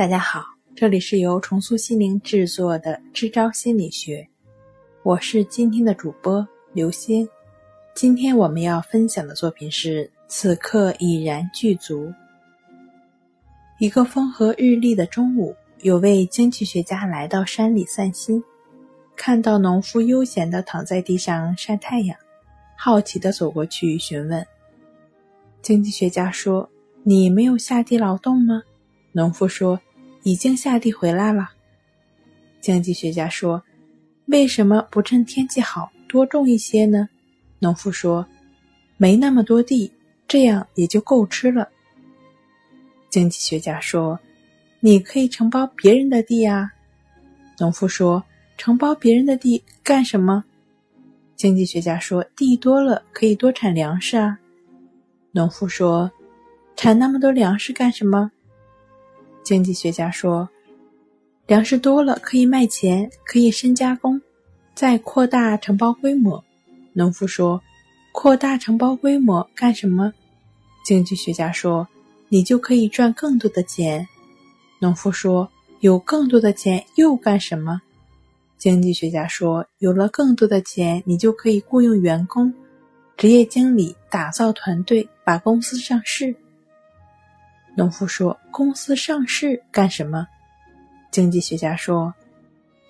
大家好，这里是由重塑心灵制作的支招心理学，我是今天的主播刘欣。今天我们要分享的作品是《此刻已然具足》。一个风和日丽的中午，有位经济学家来到山里散心，看到农夫悠闲地躺在地上晒太阳，好奇地走过去询问。经济学家说：“你没有下地劳动吗？”农夫说：“已经下地回来了。”经济学家说：“为什么不趁天气好多种一些呢？”农夫说：“没那么多地，这样也就够吃了。”经济学家说：“你可以承包别人的地啊。”农夫说：“承包别人的地干什么？”经济学家说：“地多了可以多产粮食啊。”农夫说：“产那么多粮食干什么？”经济学家说：“粮食多了可以卖钱，可以深加工，再扩大承包规模。”农夫说：“扩大承包规模干什么？”经济学家说：“你就可以赚更多的钱。”农夫说：“有更多的钱又干什么？”经济学家说：“有了更多的钱，你就可以雇佣员工。”职业经理打造团队，把公司上市。农夫说：“公司上市干什么？”经济学家说：“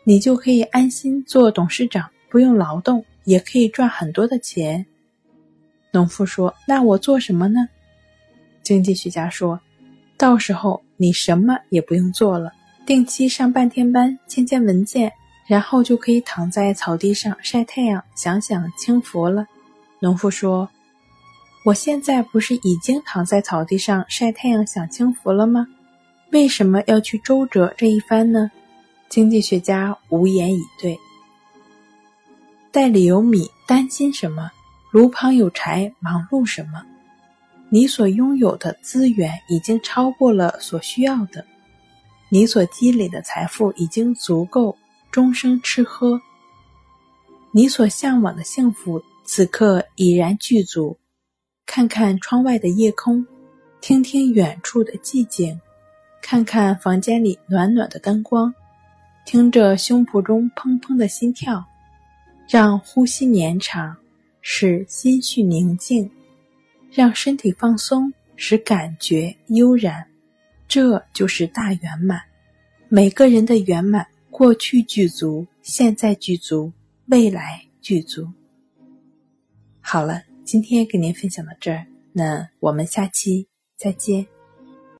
你就可以安心做董事长，不用劳动，也可以赚很多的钱。”农夫说：“那我做什么呢？”经济学家说：“到时候你什么也不用做了，定期上半天班，签签文件，然后就可以躺在草地上晒太阳，享享清福了。”农夫说：“我现在不是已经躺在草地上晒太阳享清福了吗？为什么要去周折这一番呢？”经济学家无言以对。袋里有米，担心什么？炉旁有柴，忙碌什么？你所拥有的资源已经超过了所需要的，你所积累的财富已经足够终生吃喝，你所向往的幸福。此刻已然具足，看看窗外的夜空，听听远处的寂静，看看房间里暖暖的灯光，听着胸脯中砰砰的心跳，让呼吸绵长，使心绪宁静，让身体放松，使感觉悠然。这就是大圆满。每个人的圆满，过去具足，现在具足，未来具足。好了，今天跟您分享到这儿，那我们下期再见。